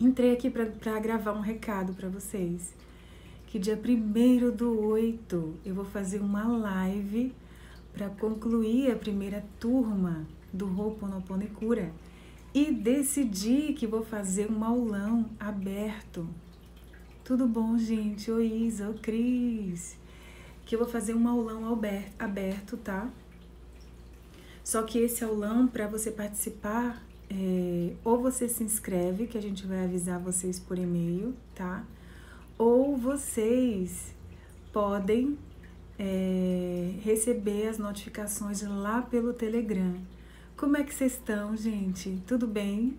entrei aqui para gravar um recado para vocês. Que dia 1 do 8 eu vou fazer uma live para concluir a primeira turma do Ho'oponopono Cura e decidi que vou fazer um aulão aberto. Tudo bom, gente? Oi, Isa, oi, Cris. Que eu vou fazer um aulão aberto, tá? Só que esse aulão, para você participar, é, ou você se inscreve, que a gente vai avisar vocês por e-mail, tá? Ou vocês podem é, receber as notificações lá pelo Telegram. Como é que vocês estão, gente? Tudo bem?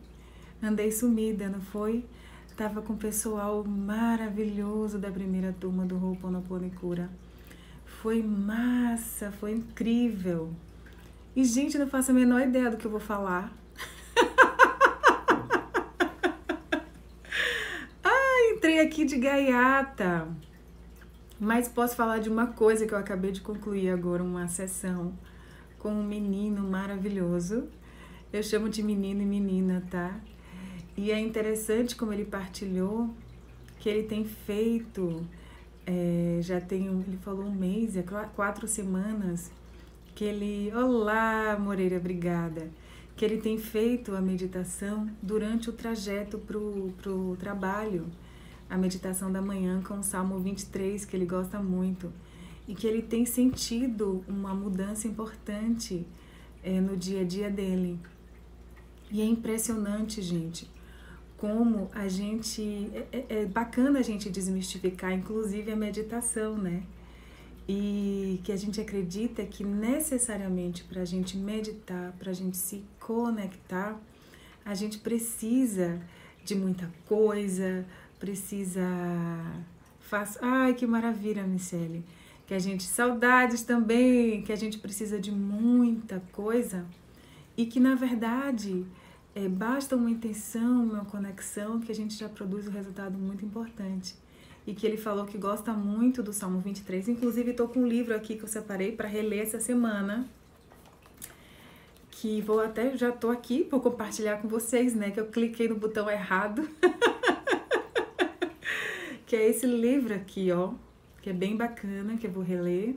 Andei sumida, não foi? Tava com o pessoal maravilhoso da primeira turma do Ho'oponopono Cura. Foi massa, foi incrível. E, gente, não faço a menor ideia do que eu vou falar. Aqui de gaiata. Mas posso falar de uma coisa que eu acabei de concluir agora, uma sessão com um menino maravilhoso. Eu chamo de menino e menina, tá? E é interessante como ele partilhou que ele tem feito, é, já tem, ele falou um mês, é quatro semanas, que ele, olá Moreira, obrigada, que ele tem feito a meditação durante o trajeto pro, pro trabalho a meditação da manhã com o Salmo 23, que ele gosta muito, e que ele tem sentido uma mudança importante é, no dia a dia dele. E é impressionante, gente, como a gente. É, é, é bacana a gente desmistificar, inclusive, a meditação, né? E que a gente acredita que necessariamente para a gente meditar, para a gente se conectar, a gente precisa de muita coisa, precisa. Faz... Ai, que maravilha, Michele. Que a gente. Saudades também, que a gente precisa de muita coisa e que, na verdade, é, basta uma intenção, uma conexão, que a gente já produz um resultado muito importante. E que ele falou que gosta muito do Salmo 23. Inclusive, estou com um livro aqui que eu separei para reler essa semana. Que vou até, já estou aqui para compartilhar com vocês, né? Que eu cliquei no botão errado. que é esse livro aqui, ó, que é bem bacana, que eu vou reler.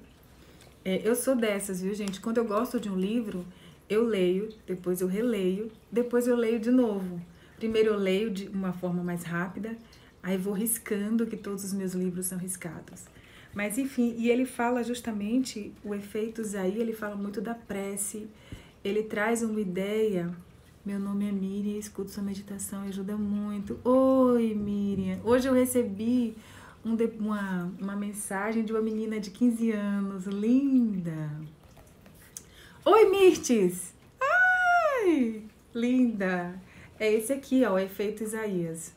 É, eu sou dessas, viu, gente? Quando eu gosto de um livro, eu leio, depois eu releio, depois eu leio de novo. Primeiro eu leio de uma forma mais rápida, aí vou riscando, que todos os meus livros são riscados. Mas enfim, e ele fala justamente o efeito aí, ele fala muito da prece, ele traz uma ideia meu nome é Miriam, escuto sua meditação e ajuda muito. Oi, Miriam. Hoje eu recebi um, uma, uma mensagem de uma menina de 15 anos, linda. Oi, Mirtes. Ai, linda. É esse aqui, ó, o efeito Isaías.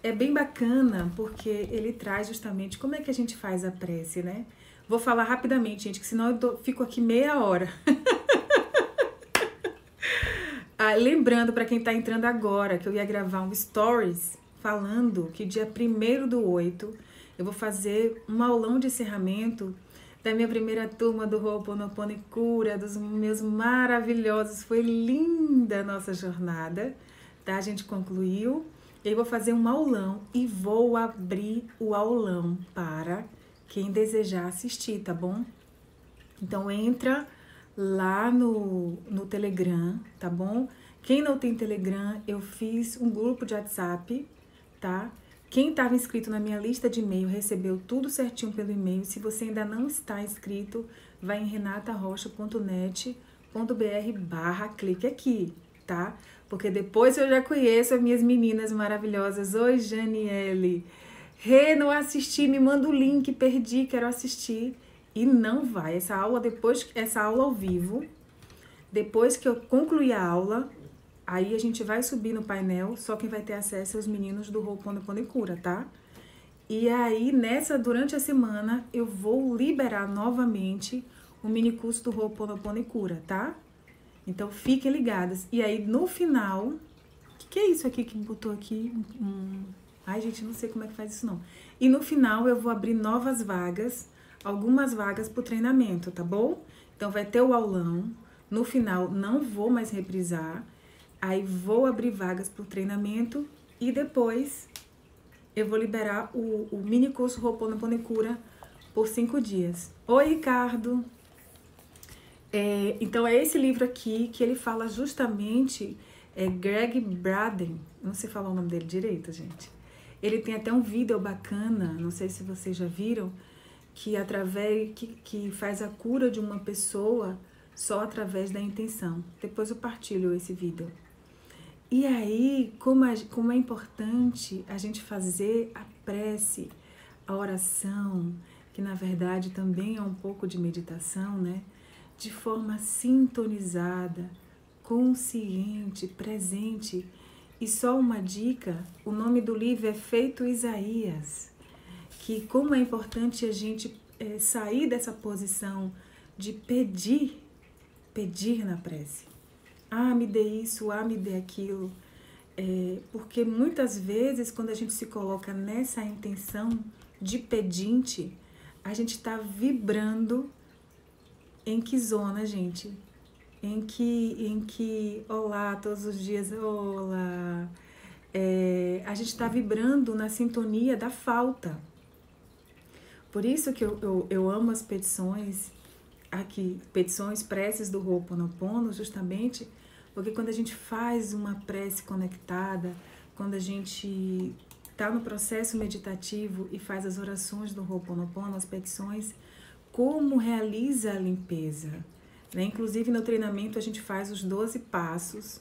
É bem bacana porque ele traz justamente como é que a gente faz a prece, né? Vou falar rapidamente, gente, que senão eu tô, fico aqui meia hora. Ah, lembrando para quem está entrando agora que eu ia gravar um stories falando que dia 1 do 8 eu vou fazer um aulão de encerramento da minha primeira turma do Ho'oponopono Cura, dos meus maravilhosos. Foi linda a nossa jornada, tá? A gente concluiu. Eu vou fazer um aulão e vou abrir o aulão para quem desejar assistir, tá bom? Então entra lá no, no Telegram, tá bom? Quem não tem Telegram, eu fiz um grupo de WhatsApp, tá? Quem estava inscrito na minha lista de e-mail recebeu tudo certinho pelo e-mail. Se você ainda não está inscrito, vai em renatarocha.net.br barra clique aqui, tá? Porque depois eu já conheço as minhas meninas maravilhosas. Oi, Janiele. Rê, não assisti, me manda o link, perdi, quero assistir e não vai. Essa aula depois, essa aula ao vivo, depois que eu concluir a aula, aí a gente vai subir no painel, só quem vai ter acesso é os meninos do Ho'oponopono Cura, tá? E aí, nessa, durante a semana, eu vou liberar novamente o mini curso do Ho'oponopono Cura, tá? Então, fiquem ligadas. E aí, no final, o que, que, é isso aqui que botou aqui? Hum, ai, gente, não sei como é que faz isso, não. E no final, eu vou abrir novas vagas algumas vagas para o treinamento, tá bom? Então vai ter o aulão. No final, não vou mais reprisar. Aí vou abrir vagas para o treinamento E depois eu vou liberar o, o mini curso Roponopono Cura por cinco dias. Oi, Ricardo! É, então é esse livro aqui que ele fala justamente é Greg Braden, não sei falar o nome dele direito, gente. Ele tem até um vídeo bacana, não sei se vocês já viram, que através que, que faz a cura de uma pessoa só através da intenção. Depois eu partilho esse vídeo. E aí, como, a, como é importante a gente fazer a prece, a oração, que na verdade também é um pouco de meditação, né? de forma sintonizada, consciente, presente. E só uma dica: o nome do livro é Feito Isaías. Que como é importante a gente é, sair dessa posição de pedir, pedir na prece. Ah, me dê isso, ah, me dê aquilo. É, porque muitas vezes, quando a gente se coloca nessa intenção de pedinte, a gente está vibrando em que zona, gente? Em que, em que, olá, todos os dias, olá. É, a gente está vibrando na sintonia da falta. Por isso que eu, eu, eu amo as petições aqui, petições, preces do Ho'oponopono, justamente porque quando a gente faz uma prece conectada, quando a gente está no processo meditativo e faz as orações do Ho'oponopono, as petições, como realiza a limpeza. Né? Inclusive no treinamento a gente faz os 12 passos.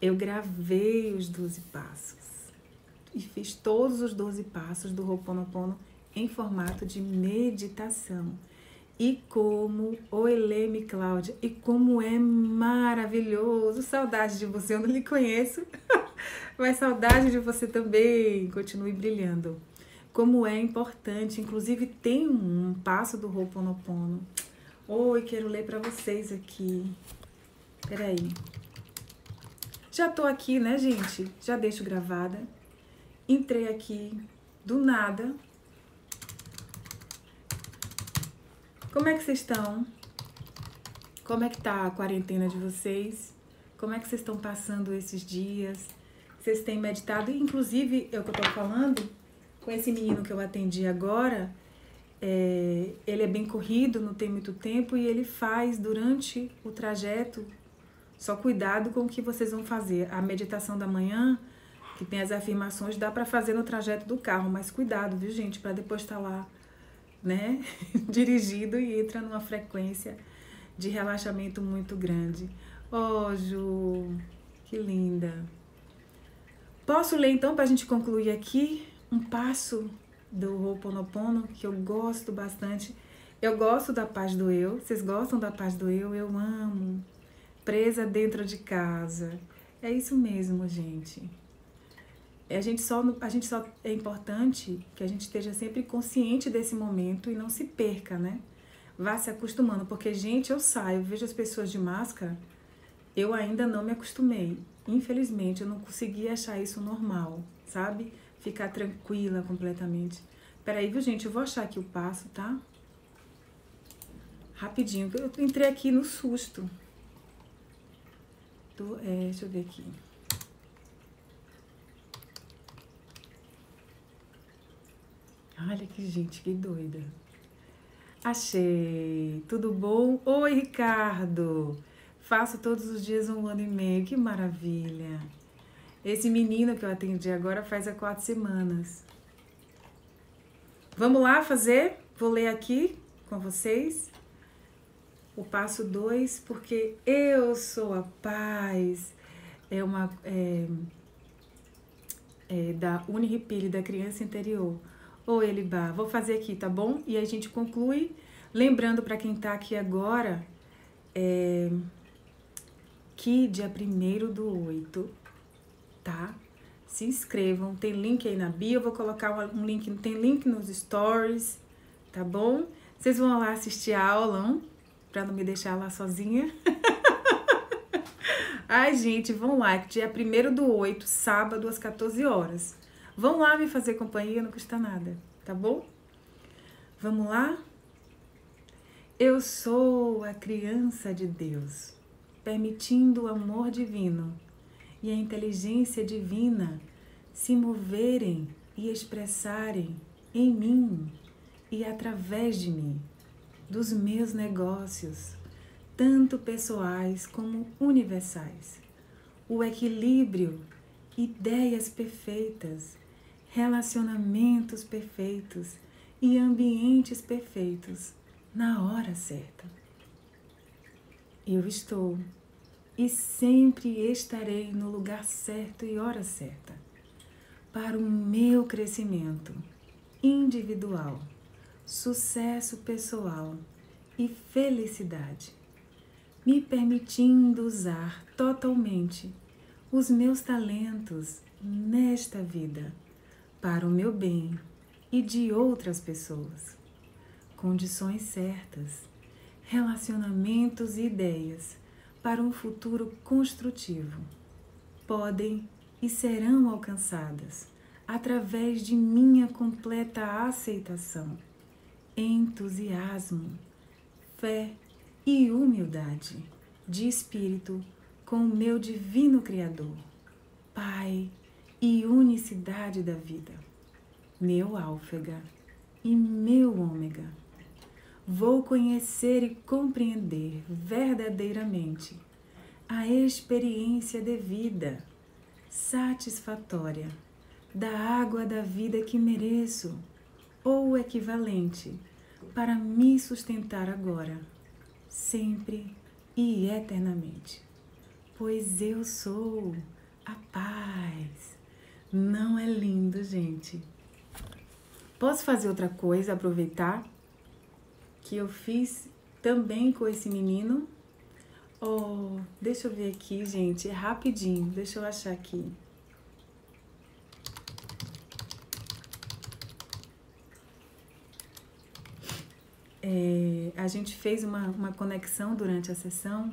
Eu gravei os 12 passos e fiz todos os 12 passos do Ho'oponopono em formato de meditação. E como, oi Leme Cláudia, e como é maravilhoso. Saudade de você, eu não lhe conheço, mas saudade de você também. Continue brilhando como é importante. Inclusive, tem um passo do Ho'oponopono. Oi, quero ler para vocês aqui. Peraí. Já tô aqui, né, gente? Já deixo gravada. Entrei aqui do nada. Como é que vocês estão? Como é que tá a quarentena de vocês? Como é que vocês estão passando esses dias? Vocês têm meditado? Inclusive, é o que eu tô falando, com esse menino que eu atendi agora, é, ele é bem corrido, não tem muito tempo e ele faz durante o trajeto. Só cuidado com o que vocês vão fazer. A meditação da manhã, que tem as afirmações, dá para fazer no trajeto do carro, mas cuidado, viu, gente, para depois estar tá lá, né, dirigido e entra numa frequência de relaxamento muito grande. Oh, Ju, que linda. Posso ler então para a gente concluir aqui? um passo do Ho'oponopono que eu gosto bastante. Eu gosto da paz do eu. Vocês gostam da paz do eu? Eu amo. Presa dentro de casa. É isso mesmo, gente. A gente só a gente só é importante que a gente esteja sempre consciente desse momento e não se perca, né? Vá se acostumando, porque gente, eu saio, vejo as pessoas de máscara, eu ainda não me acostumei. Infelizmente, eu não consegui achar isso normal, sabe? ficar tranquila completamente. Peraí, viu, gente? Eu vou achar aqui o passo, tá? Rapidinho. Eu entrei aqui no susto. Tô, é, deixa eu ver aqui. Olha que gente, que doida. Achei. Tudo bom? Oi, Ricardo. Faço todos os dias um ano e meio. Que maravilha. Esse menino que eu atendi agora faz há quatro semanas. Vamos lá fazer? Vou ler aqui com vocês o passo 2, porque eu sou a paz. É uma. É, é, da Uniripile, da criança interior. Ô Elibá, vou fazer aqui, tá bom? E a gente conclui. Lembrando para quem tá aqui agora, é, que dia 1 do 8 tá? Se inscrevam, tem link aí na bio, eu vou colocar um link, tem link nos stories, tá bom? Vocês vão lá assistir a aula, pra não me deixar lá sozinha. Ai, gente, vão lá, dia 1 do 8, sábado, às 14 horas. Vão lá me fazer companhia, não custa nada, tá bom? Vamos lá? Eu sou a criança de Deus, permitindo o amor divino e a inteligência divina se moverem e expressarem em mim e através de mim, dos meus negócios, tanto pessoais como universais. O equilíbrio, ideias perfeitas, relacionamentos perfeitos e ambientes perfeitos na hora certa. Eu estou e sempre estarei no lugar certo e hora certa para o meu crescimento individual, sucesso pessoal e felicidade, me permitindo usar totalmente os meus talentos nesta vida para o meu bem e de outras pessoas. Condições certas, relacionamentos e ideias para um futuro construtivo podem e serão alcançadas através de minha completa aceitação, entusiasmo, fé e humildade de espírito com o meu divino Criador, Pai e unicidade da vida, meu Álfega e meu Ômega. Vou conhecer e compreender verdadeiramente a experiência de vida satisfatória da água da vida que mereço, ou equivalente, para me sustentar agora, sempre e eternamente. Pois eu sou a paz. Não é lindo, gente? Posso fazer outra coisa, aproveitar que eu fiz também com esse menino? Oh, deixa eu ver aqui, gente, rapidinho. Deixa eu achar aqui. É, a gente fez uma, uma conexão durante a sessão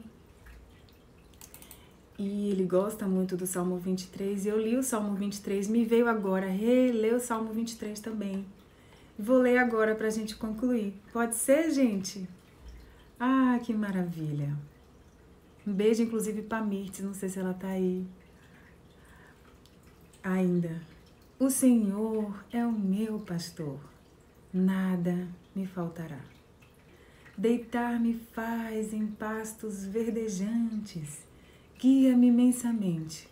e ele gosta muito do Salmo 23. E eu li o Salmo 23, me veio agora reler o Salmo 23 também. Vou ler agora para a gente concluir. Pode ser, gente? Ah, que maravilha! Um beijo, inclusive, para Mirtes, não sei se ela tá aí. Ainda. O Senhor é o meu pastor, nada me faltará. Deitar-me faz em pastos verdejantes, guia-me imensamente,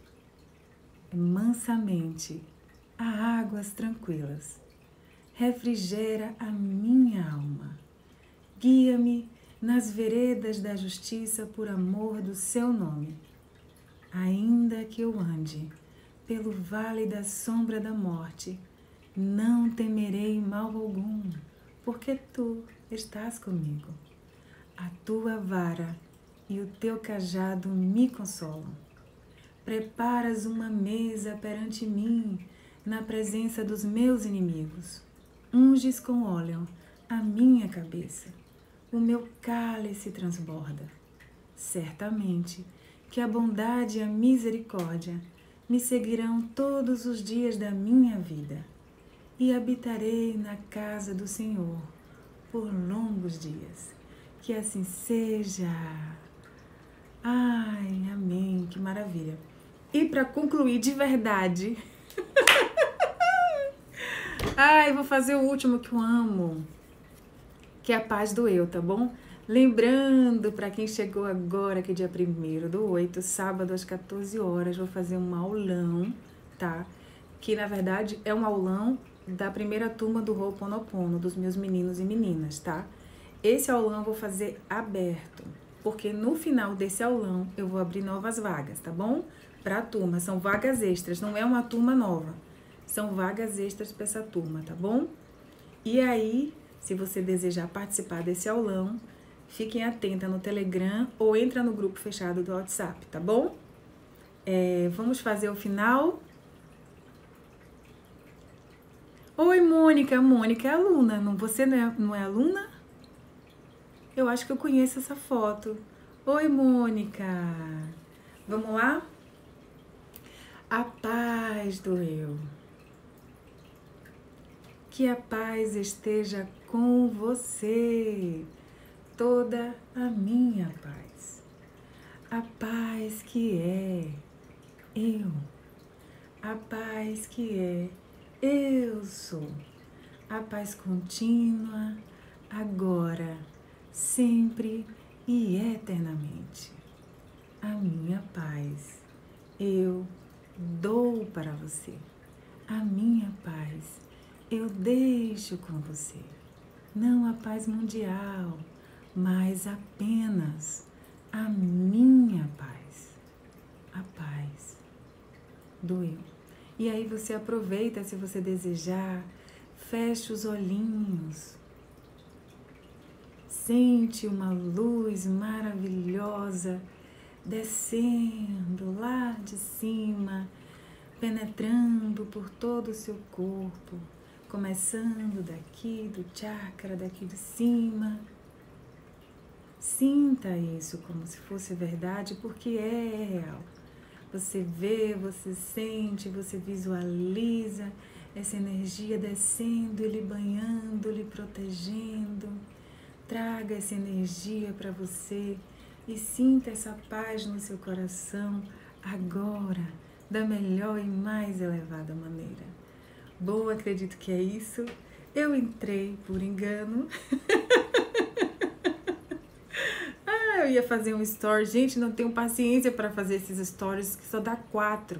mansamente, a águas tranquilas. Refrigera a minha alma. Guia-me nas veredas da justiça por amor do seu nome. Ainda que eu ande pelo vale da sombra da morte, não temerei mal algum, porque tu estás comigo. A tua vara e o teu cajado me consolam. Preparas uma mesa perante mim, na presença dos meus inimigos. Unges com óleo a minha cabeça o meu cálice transborda. Certamente que a bondade e a misericórdia me seguirão todos os dias da minha vida, e habitarei na casa do Senhor por longos dias. Que assim seja. Ai, amém, que maravilha. E para concluir de verdade, ai, vou fazer o último que eu amo que é a paz do eu, tá bom? Lembrando, para quem chegou agora, que dia 1 do 8, sábado às 14 horas, vou fazer um aulão, tá? Que na verdade é um aulão da primeira turma do Ho'oponopono, dos meus meninos e meninas, tá? Esse aulão eu vou fazer aberto, porque no final desse aulão eu vou abrir novas vagas, tá bom? Para a turma, são vagas extras, não é uma turma nova. São vagas extras para essa turma, tá bom? E aí, se você desejar participar desse aulão, fiquem atenta no Telegram ou entra no grupo fechado do WhatsApp, tá bom? É, vamos fazer o final. Oi, Mônica. Mônica é aluna. Não, você não é, não é aluna? Eu acho que eu conheço essa foto. Oi, Mônica. Vamos lá? A paz do eu. Que a paz esteja com você, toda a minha paz. A paz que é eu. a paz que é eu sou, a paz contínua, sempre e eternamente. A minha paz eu dou para você. A minha paz eu deixo com você. Não a paz mundial, mas apenas a minha paz. A paz do eu. E aí você aproveita, se você desejar, fecha os olhinhos. Sente uma luz maravilhosa descendo lá de cima, penetrando por todo o seu corpo, começando daqui do chakra, daqui de cima. Sinta isso como se fosse verdade, porque é real. Você vê, você sente, você visualiza essa energia descendo lhe banhando, lhe protegendo. Traga essa energia para você e sinta essa paz no seu coração agora, da melhor e mais elevada maneira. Bom, acredito que é isso. Eu entrei por engano. ah, eu ia fazer um story. Gente, não tenho paciência para fazer esses stories que só dá quatro.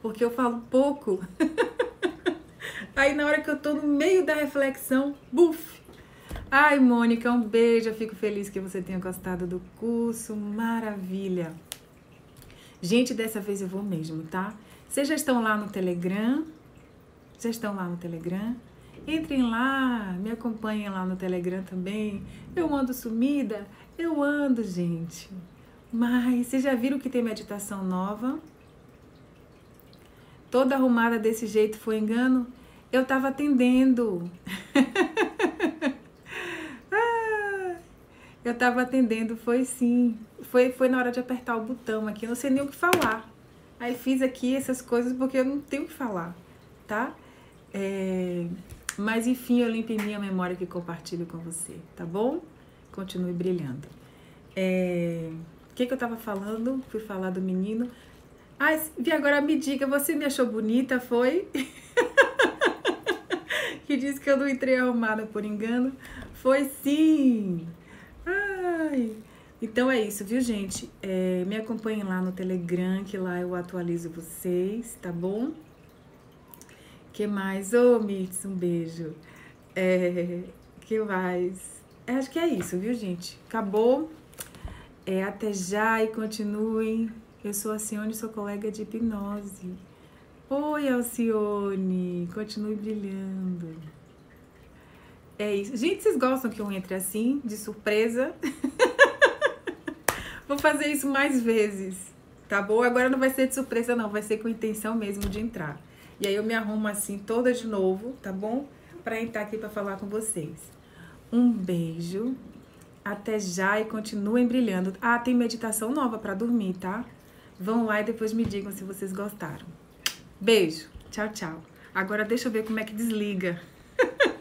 Porque eu falo pouco. Aí na hora que eu tô no meio da reflexão, buf, Ai, Mônica, um beijo. Eu fico feliz que você tenha gostado do curso. Maravilha. Gente, dessa vez eu vou mesmo, tá? Vocês já estão lá no Telegram? Já estão lá no Telegram? Entrem lá, me acompanhem lá no Telegram também. Eu ando sumida? Eu ando, gente. Mas vocês já viram que tem meditação nova? Toda arrumada desse jeito foi engano? Eu tava atendendo. Eu tava atendendo, foi sim. Foi, foi na hora de apertar o botão aqui, eu não sei nem o que falar. Aí fiz aqui essas coisas porque eu não tenho o que falar, tá? É, mas enfim, eu limpei minha memória que compartilho com você, tá bom? Continue brilhando. É, o que, que eu tava falando? Fui falar do menino. Ah, vi agora me diga, você me achou bonita, foi? que disse que eu não entrei arrumada por engano. Foi sim! Ai. Então é isso, viu, gente? É, me acompanhem lá no Telegram, que lá eu atualizo vocês, tá bom? que mais? Ô, oh, Mitz, um beijo. É, que mais? É, acho que é isso, viu, gente? Acabou. É, até já e continuem. Eu sou a Cione, sou colega de hipnose. Oi, Alcione. Continue brilhando. É isso. Gente, vocês gostam que eu entre assim, de surpresa? Vou fazer isso mais vezes, tá bom? Agora não vai ser de surpresa, não. Vai ser com intenção mesmo de entrar. E aí eu me arrumo assim toda de novo, tá bom? Pra entrar aqui pra falar com vocês. Um beijo. Até já e continuem brilhando. Ah, tem meditação nova para dormir, tá? Vão lá e depois me digam se vocês gostaram. Beijo. Tchau, tchau. Agora deixa eu ver como é que desliga.